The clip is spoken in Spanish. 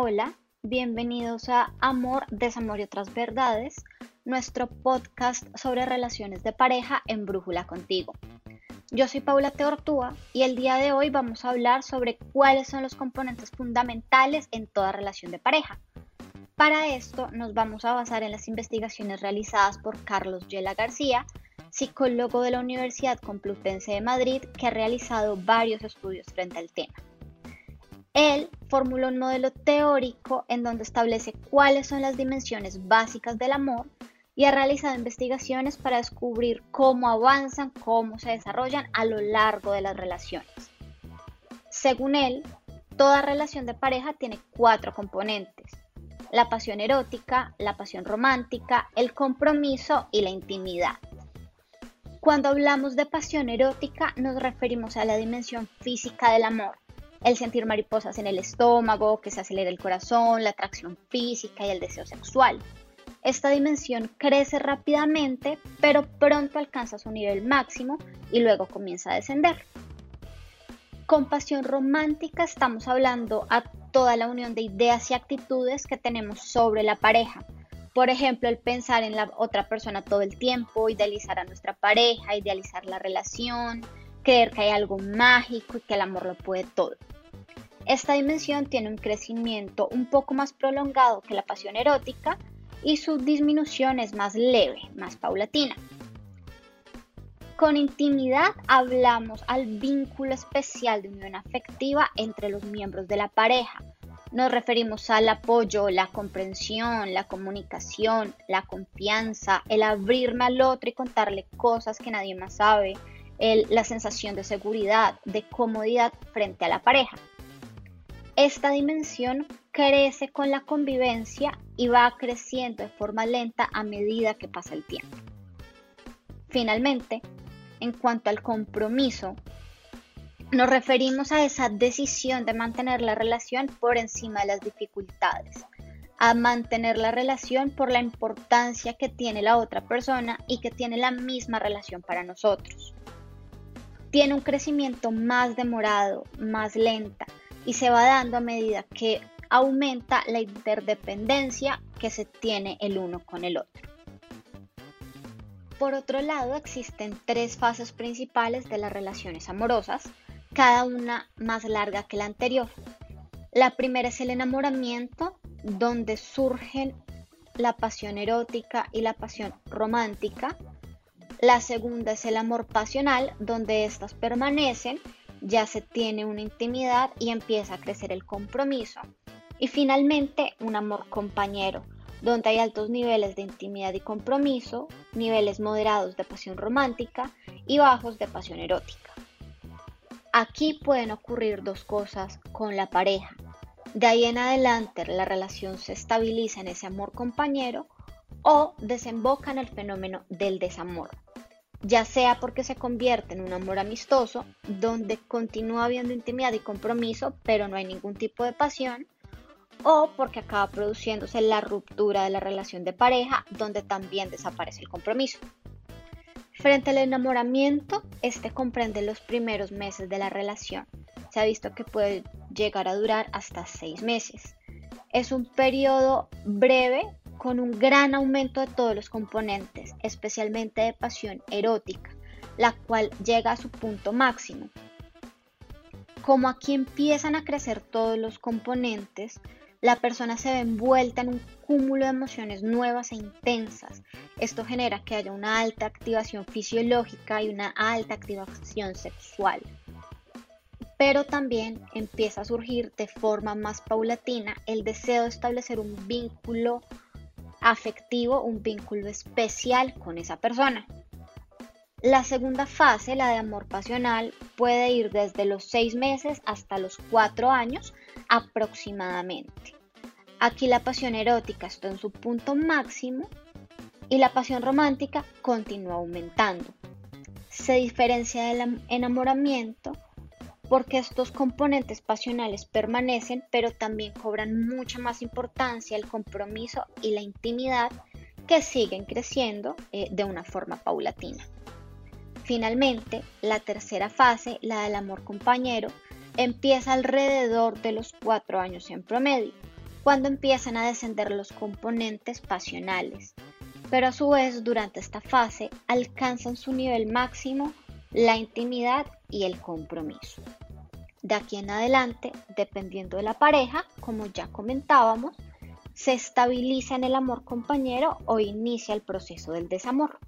Hola, bienvenidos a Amor, Desamor y otras verdades, nuestro podcast sobre relaciones de pareja en Brújula contigo. Yo soy Paula Teortúa y el día de hoy vamos a hablar sobre cuáles son los componentes fundamentales en toda relación de pareja. Para esto nos vamos a basar en las investigaciones realizadas por Carlos Yela García, psicólogo de la Universidad Complutense de Madrid, que ha realizado varios estudios frente al tema. Él formuló un modelo teórico en donde establece cuáles son las dimensiones básicas del amor y ha realizado investigaciones para descubrir cómo avanzan, cómo se desarrollan a lo largo de las relaciones. Según él, toda relación de pareja tiene cuatro componentes. La pasión erótica, la pasión romántica, el compromiso y la intimidad. Cuando hablamos de pasión erótica nos referimos a la dimensión física del amor, el sentir mariposas en el estómago, que se acelera el corazón, la atracción física y el deseo sexual. Esta dimensión crece rápidamente, pero pronto alcanza su nivel máximo y luego comienza a descender. Con pasión romántica estamos hablando a toda la unión de ideas y actitudes que tenemos sobre la pareja. Por ejemplo, el pensar en la otra persona todo el tiempo, idealizar a nuestra pareja, idealizar la relación, que hay algo mágico y que el amor lo puede todo. Esta dimensión tiene un crecimiento un poco más prolongado que la pasión erótica y su disminución es más leve, más paulatina. Con intimidad hablamos al vínculo especial de unión afectiva entre los miembros de la pareja. Nos referimos al apoyo, la comprensión, la comunicación, la confianza, el abrirme al otro y contarle cosas que nadie más sabe, la sensación de seguridad, de comodidad frente a la pareja. Esta dimensión crece con la convivencia y va creciendo de forma lenta a medida que pasa el tiempo. Finalmente, en cuanto al compromiso, nos referimos a esa decisión de mantener la relación por encima de las dificultades, a mantener la relación por la importancia que tiene la otra persona y que tiene la misma relación para nosotros. Tiene un crecimiento más demorado, más lenta, y se va dando a medida que aumenta la interdependencia que se tiene el uno con el otro. Por otro lado, existen tres fases principales de las relaciones amorosas, cada una más larga que la anterior. La primera es el enamoramiento, donde surgen la pasión erótica y la pasión romántica. La segunda es el amor pasional, donde éstas permanecen ya se tiene una intimidad y empieza a crecer el compromiso. Y finalmente, un amor compañero, donde hay altos niveles de intimidad y compromiso, niveles moderados de pasión romántica y bajos de pasión erótica. Aquí pueden ocurrir dos cosas con la pareja. De ahí en adelante la relación se estabiliza en ese amor compañero o desemboca en el fenómeno del desamor, ya sea porque se convierte en un amor amistoso, donde continúa habiendo intimidad y compromiso, pero no hay ningún tipo de pasión, o porque acaba produciéndose la ruptura de la relación de pareja, donde también desaparece el compromiso. Frente al enamoramiento, este comprende los primeros meses de la relación. Se ha visto que puede llegar a durar hasta seis meses. Es un periodo breve con un gran aumento de todos los componentes, especialmente de pasión erótica, la cual llega a su punto máximo. Como aquí empiezan a crecer todos los componentes, la persona se ve envuelta en un cúmulo de emociones nuevas e intensas. Esto genera que haya una alta activación fisiológica y una alta activación sexual. Pero también empieza a surgir de forma más paulatina el deseo de establecer un vínculo afectivo, un vínculo especial con esa persona. La segunda fase, la de amor pasional, puede ir desde los seis meses hasta los cuatro años aproximadamente. Aquí la pasión erótica está en su punto máximo y la pasión romántica continúa aumentando. Se diferencia del enamoramiento porque estos componentes pasionales permanecen, pero también cobran mucha más importancia el compromiso y la intimidad que siguen creciendo eh, de una forma paulatina. Finalmente, la tercera fase, la del amor compañero, empieza alrededor de los cuatro años en promedio. cuando empiezan a descender los componentes pasionales, pero a su vez durante esta fase alcanzan su nivel máximo la intimidad y el compromiso. De aquí en adelante, dependiendo de la pareja, como ya comentábamos, se estabiliza en el amor compañero o inicia el proceso del desamor.